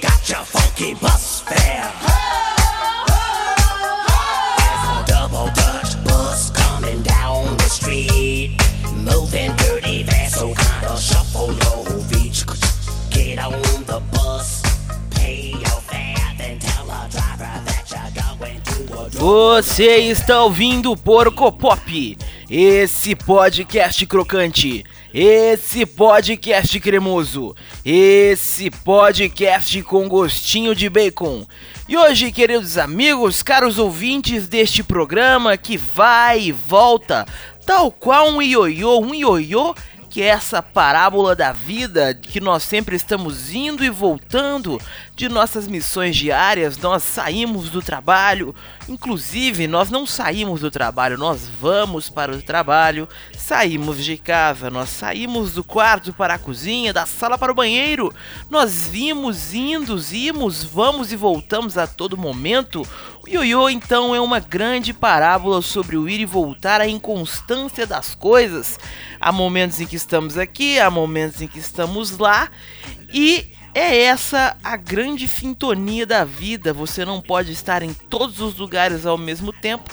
got your funky bus fare. There's a double Dutch bus coming down the street. Moving dirty, fast, so kinda shuffle your feet. Get on the bus, pay your fare, then tell the driver that you're going to a Você está ouvindo Porco Pop, esse podcast crocante, esse podcast cremoso, esse podcast com gostinho de bacon. E hoje, queridos amigos, caros ouvintes deste programa que vai e volta, tal qual um ioiô, um ioiô que é essa parábola da vida que nós sempre estamos indo e voltando de nossas missões diárias, nós saímos do trabalho, inclusive nós não saímos do trabalho, nós vamos para o trabalho, saímos de casa, nós saímos do quarto para a cozinha, da sala para o banheiro, nós vimos, indos, imos, vamos e voltamos a todo momento. O ioiô então é uma grande parábola sobre o ir e voltar, a inconstância das coisas. Há momentos em que estamos aqui, há momentos em que estamos lá, e é essa a grande sintonia da vida. Você não pode estar em todos os lugares ao mesmo tempo,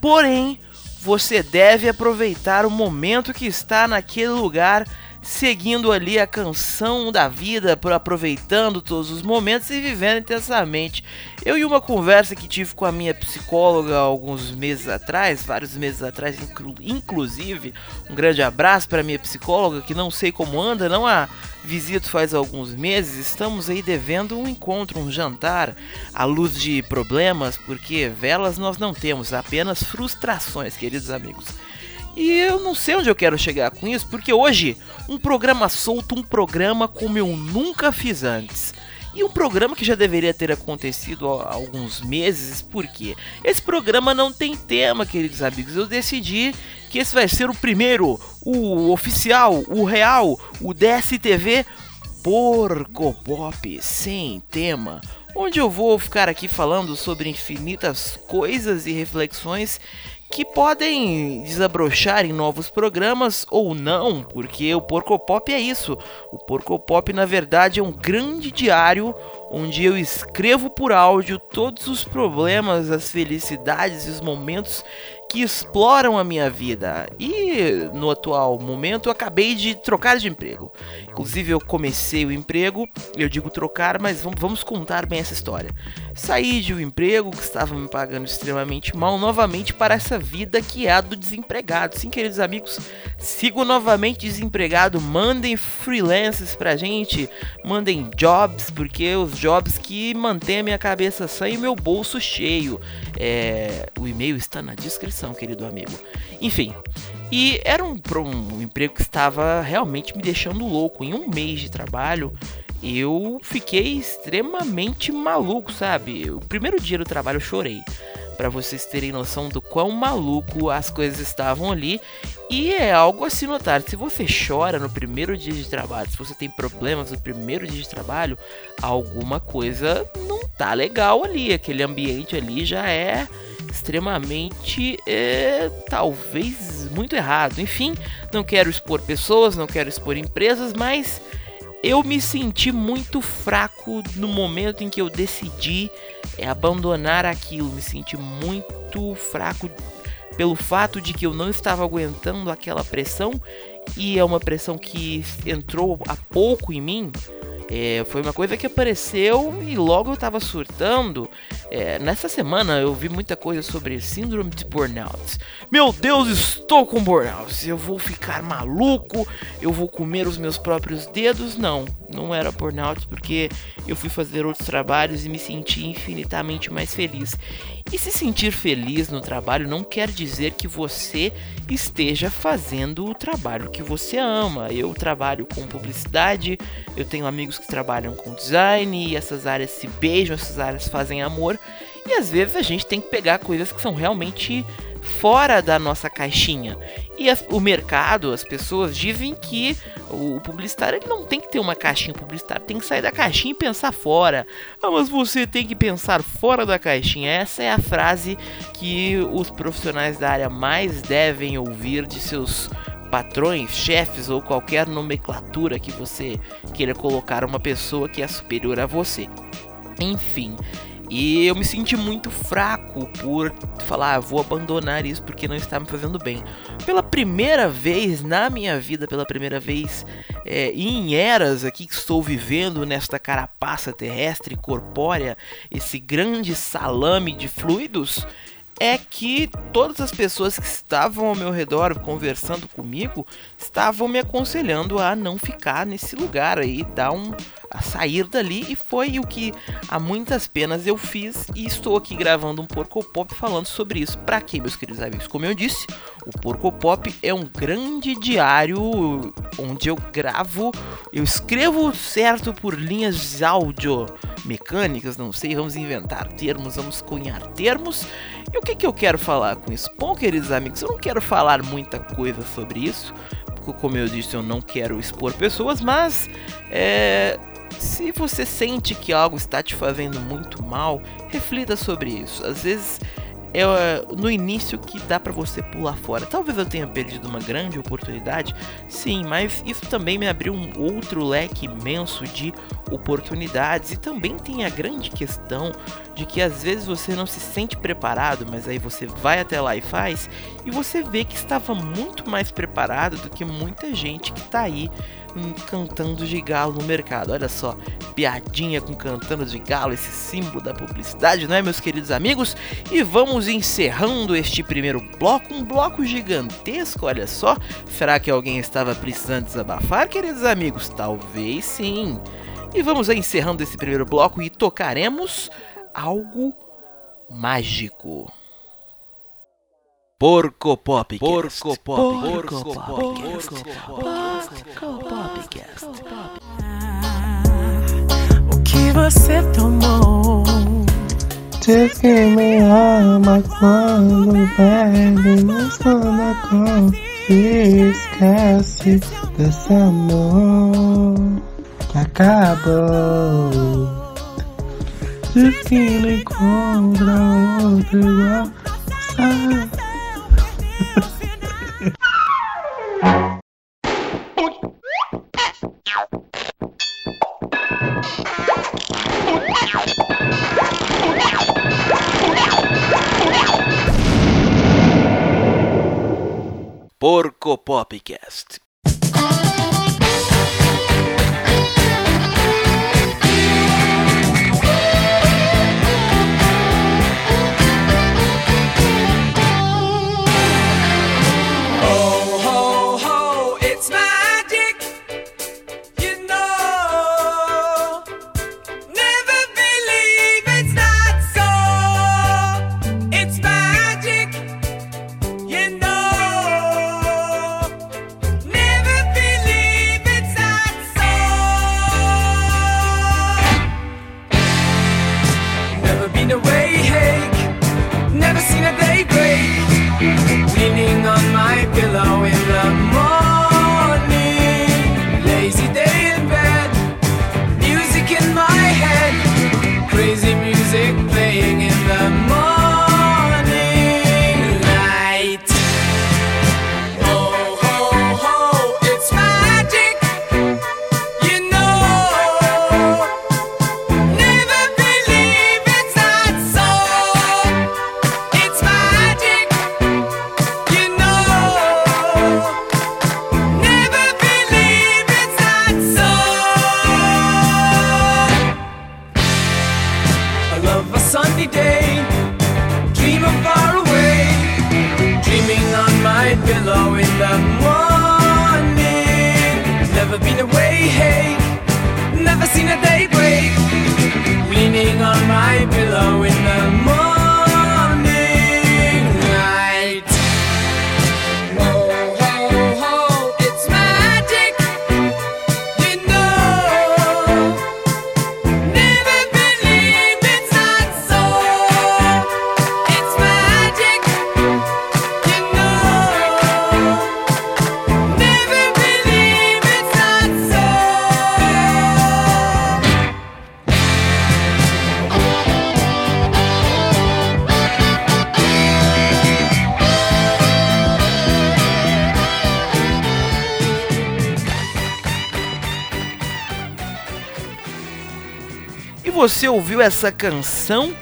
porém você deve aproveitar o momento que está naquele lugar, seguindo ali a canção da vida, por aproveitando todos os momentos e vivendo intensamente. Eu e uma conversa que tive com a minha psicóloga alguns meses atrás, vários meses atrás, inclu inclusive, um grande abraço para minha psicóloga que não sei como anda, não a visito faz alguns meses, estamos aí devendo um encontro, um jantar à luz de problemas, porque velas nós não temos, apenas frustrações, queridos amigos. E eu não sei onde eu quero chegar com isso, porque hoje um programa solto, um programa como eu nunca fiz antes. E um programa que já deveria ter acontecido há alguns meses, porque esse programa não tem tema, queridos amigos. Eu decidi que esse vai ser o primeiro, o oficial, o real, o DSTV Porco Pop sem tema, onde eu vou ficar aqui falando sobre infinitas coisas e reflexões que podem desabrochar em novos programas ou não, porque o Porco Pop é isso. O Porco Pop, na verdade, é um grande diário onde eu escrevo por áudio todos os problemas, as felicidades e os momentos que exploram a minha vida. E no atual momento eu acabei de trocar de emprego. Inclusive eu comecei o emprego, eu digo trocar, mas vamos contar bem essa história. Saí de um emprego que estava me pagando extremamente mal novamente para essa vida que é a do desempregado. Sim, queridos amigos, sigo novamente desempregado. Mandem freelances pra gente, mandem jobs, porque os jobs que mantêm a minha cabeça sã e meu bolso cheio. É, o e-mail está na descrição, querido amigo. Enfim, e era um, um emprego que estava realmente me deixando louco. Em um mês de trabalho, eu fiquei extremamente maluco, sabe? O primeiro dia do trabalho eu chorei. Para vocês terem noção do quão maluco as coisas estavam ali. E é algo a se notar. Se você chora no primeiro dia de trabalho, se você tem problemas no primeiro dia de trabalho, alguma coisa não tá legal ali. Aquele ambiente ali já é extremamente, é, talvez muito errado. Enfim, não quero expor pessoas, não quero expor empresas, mas eu me senti muito fraco no momento em que eu decidi é, abandonar aquilo. Me senti muito fraco pelo fato de que eu não estava aguentando aquela pressão e é uma pressão que entrou há pouco em mim. É, foi uma coisa que apareceu e logo eu tava surtando. É, nessa semana eu vi muita coisa sobre síndrome de burnout. Meu Deus, estou com burnout. Eu vou ficar maluco, eu vou comer os meus próprios dedos. Não, não era burnout porque eu fui fazer outros trabalhos e me senti infinitamente mais feliz. E se sentir feliz no trabalho não quer dizer que você esteja fazendo o trabalho que você ama. Eu trabalho com publicidade, eu tenho amigos que trabalham com design e essas áreas se beijam, essas áreas fazem amor. E às vezes a gente tem que pegar coisas que são realmente fora da nossa caixinha. E o mercado, as pessoas dizem que o publicitário ele não tem que ter uma caixinha, o publicitário tem que sair da caixinha e pensar fora. Ah, mas você tem que pensar fora da caixinha. Essa é a frase que os profissionais da área mais devem ouvir de seus patrões, chefes ou qualquer nomenclatura que você queira colocar uma pessoa que é superior a você. Enfim, e eu me senti muito fraco por falar, ah, vou abandonar isso porque não está me fazendo bem. Pela primeira vez na minha vida, pela primeira vez é, em eras aqui que estou vivendo nesta carapaça terrestre corpórea, esse grande salame de fluidos, é que todas as pessoas que estavam ao meu redor conversando comigo estavam me aconselhando a não ficar nesse lugar aí, dar um a sair dali e foi o que a muitas penas eu fiz e estou aqui gravando um Porco Pop falando sobre isso. Para quê, meus queridos amigos? Como eu disse, o Porco Pop é um grande diário onde eu gravo, eu escrevo certo por linhas áudio mecânicas, não sei, vamos inventar termos, vamos cunhar termos e o que, que eu quero falar com isso? Bom, queridos amigos, eu não quero falar muita coisa sobre isso, porque, como eu disse, eu não quero expor pessoas, mas é, se você sente que algo está te fazendo muito mal, reflita sobre isso. Às vezes é no início que dá para você pular fora. Talvez eu tenha perdido uma grande oportunidade, sim, mas isso também me abriu um outro leque imenso de oportunidades e também tem a grande questão de que às vezes você não se sente preparado, mas aí você vai até lá e faz e você vê que estava muito mais preparado do que muita gente que está aí hum, cantando de galo no mercado. Olha só, piadinha com cantando de galo, esse símbolo da publicidade, não é, meus queridos amigos? E vamos encerrando este primeiro bloco, um bloco gigantesco, olha só. Será que alguém estava precisando desabafar, queridos amigos? Talvez sim. E vamos encerrando esse primeiro bloco e tocaremos algo mágico. Porco Pop. Porco Pop. Porco Pop. Porco Pop. Porco Popcast. Diz que me ama quando bebe, mas quando confia, esquece desse amor que acabou. Diz que não encontra outro igual. Ah. Porco Popcast. Hey, never seen a day break leaning on my pillow in você ouviu essa canção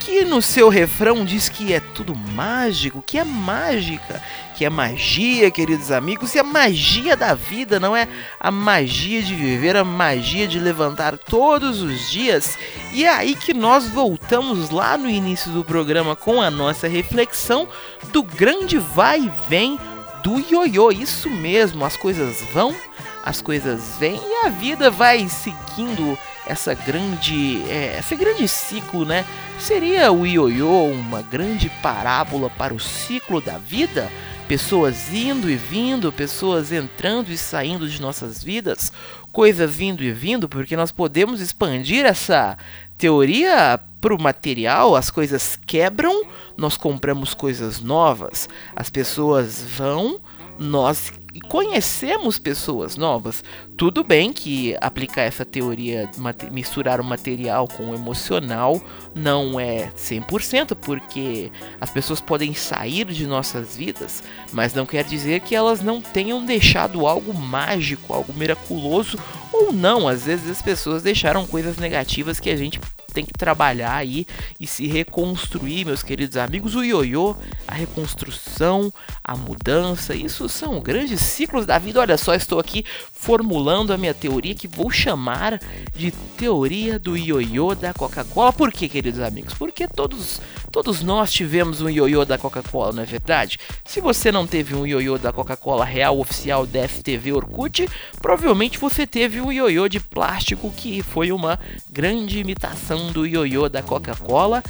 que no seu refrão diz que é tudo mágico, que é mágica, que é magia, queridos amigos, e a magia da vida não é a magia de viver, a magia de levantar todos os dias. E é aí que nós voltamos lá no início do programa com a nossa reflexão do grande vai e vem do ioiô. Isso mesmo, as coisas vão, as coisas vêm e a vida vai seguindo essa grande, é, esse grande ciclo, né? Seria o ioiô uma grande parábola para o ciclo da vida? Pessoas indo e vindo, pessoas entrando e saindo de nossas vidas, coisas vindo e vindo, porque nós podemos expandir essa teoria para o material, as coisas quebram, nós compramos coisas novas, as pessoas vão, nós conhecemos pessoas novas. Tudo bem que aplicar essa teoria, misturar o material com o emocional, não é 100%, porque as pessoas podem sair de nossas vidas, mas não quer dizer que elas não tenham deixado algo mágico, algo miraculoso, ou não. Às vezes as pessoas deixaram coisas negativas que a gente tem que trabalhar aí e se reconstruir, meus queridos amigos. O ioiô, a reconstrução, a mudança, isso são grandes ciclos da vida. Olha só, estou aqui formulando a minha teoria que vou chamar de teoria do ioiô da Coca-Cola. Por quê, queridos amigos? Porque todos, todos nós tivemos um ioiô da Coca-Cola, não é verdade? Se você não teve um ioiô da Coca-Cola real oficial da FTV Orkut, provavelmente você teve um ioiô de plástico que foi uma grande imitação do ioiô da Coca-Cola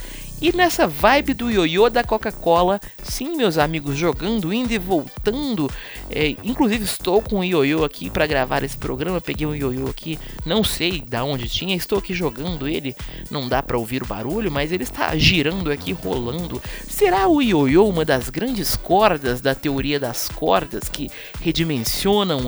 e nessa vibe do ioiô da Coca-Cola, sim, meus amigos, jogando, indo e voltando. É, inclusive, estou com o ioiô aqui para gravar esse programa. Peguei um ioiô aqui, não sei da onde tinha, estou aqui jogando ele. Não dá para ouvir o barulho, mas ele está girando aqui, rolando. Será o ioiô uma das grandes cordas da teoria das cordas que redimensionam,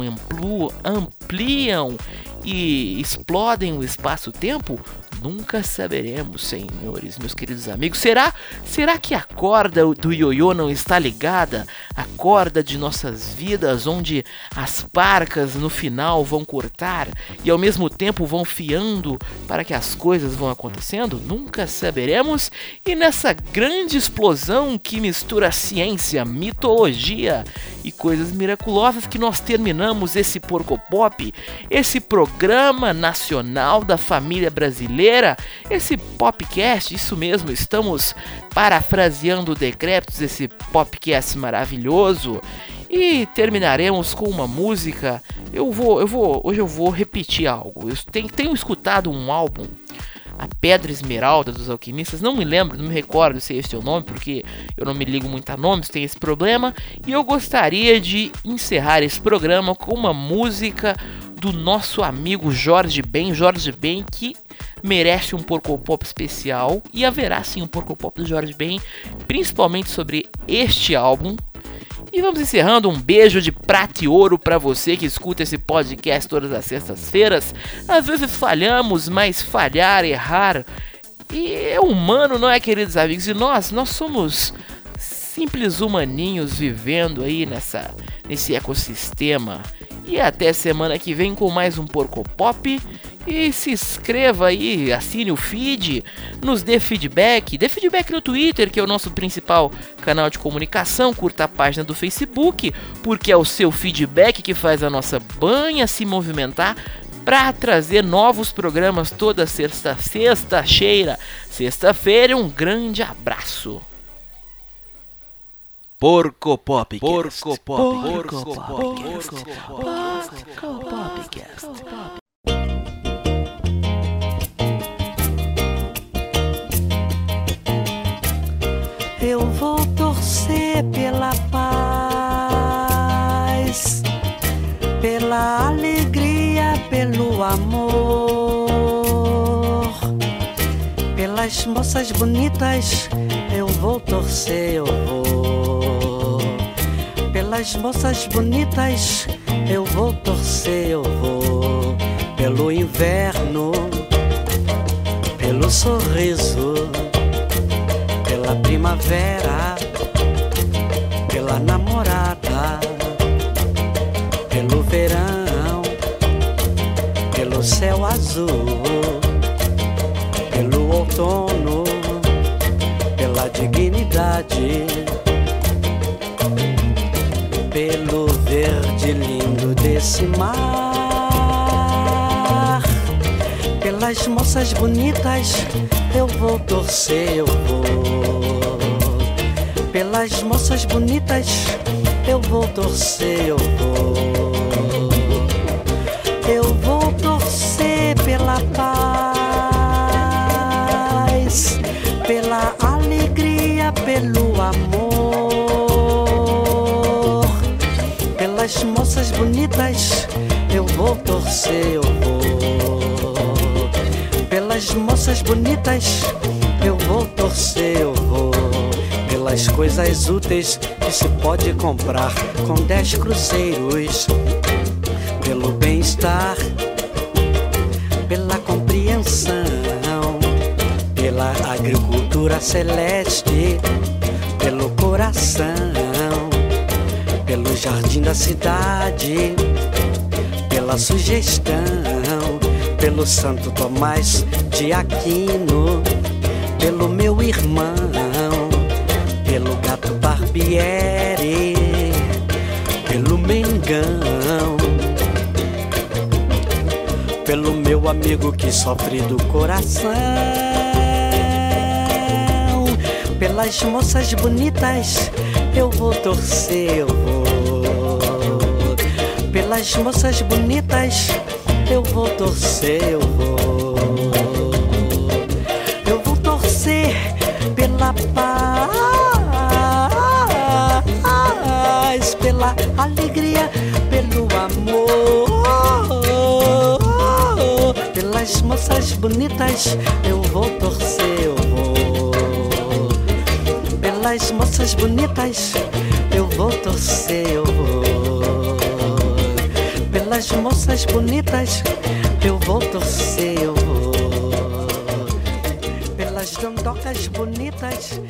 ampliam e explodem o espaço-tempo? Nunca saberemos, senhores, meus queridos amigos. Será? Será que a corda do ioiô não está ligada à corda de nossas vidas, onde as parcas no final vão cortar e ao mesmo tempo vão fiando para que as coisas vão acontecendo? Nunca saberemos. E nessa grande explosão que mistura ciência, mitologia e coisas miraculosas que nós terminamos esse Porco Pop, esse programa nacional da família brasileira, esse popcast, isso mesmo, estamos parafraseando decrépitos esse popcast maravilhoso e terminaremos com uma música. Eu vou, eu vou, hoje eu vou repetir algo. Eu tenho, tenho escutado um álbum a Pedra Esmeralda dos Alquimistas. Não me lembro, não me recordo se esse é o nome, porque eu não me ligo muito a nomes, tem esse problema. E eu gostaria de encerrar esse programa com uma música do nosso amigo Jorge Ben. Jorge Ben que merece um Porco Pop especial. E haverá sim um Porco Pop do Jorge Ben, principalmente sobre este álbum, e vamos encerrando um beijo de prata e ouro para você que escuta esse podcast todas as sextas-feiras. Às vezes falhamos, mas falhar, errar e é humano, não é, queridos amigos? E nós, nós somos simples humaninhos vivendo aí nessa nesse ecossistema. E até semana que vem com mais um Porco Pop. E se inscreva aí, assine o feed, nos dê feedback, dê feedback no Twitter, que é o nosso principal canal de comunicação, curta a página do Facebook, porque é o seu feedback que faz a nossa banha se movimentar para trazer novos programas toda sexta, sexta-feira. Sexta-feira, um grande abraço. Porco Pop. Porco Pop. Porco Pop. Porco Pop. Porco Pop. Pelas moças bonitas. Eu vou torcer, eu vou. Pelas moças bonitas, eu vou torcer, eu vou. Pelo inverno, pelo sorriso pela primavera, pela namorada, pelo verão, pelo céu azul, sono, pela dignidade, pelo verde lindo desse mar, pelas moças bonitas eu vou torcer, eu vou. Pelas moças bonitas eu vou torcer, eu vou. Eu Pelas moças bonitas eu vou torcer, eu vou. Pelas moças bonitas eu vou torcer, eu vou. Pelas coisas úteis que se pode comprar com dez cruzeiros. Pelo bem-estar, pela compreensão, pela agricultura celeste, pelo coração, pelo jardim da cidade, pela sugestão, pelo Santo Tomás de Aquino, pelo meu irmão, pelo gato Barbieri, pelo Mengão, pelo meu amigo que sofre do coração, pelas moças bonitas eu vou torcer, eu vou. Pelas moças bonitas eu vou torcer, eu vou. Eu vou torcer pela paz, pela alegria, pelo amor. Pelas moças bonitas eu vou torcer, eu vou. Pelas moças bonitas eu vou torcer, eu Pelas moças bonitas eu vou torcer, eu vou. Pelas dondocas bonitas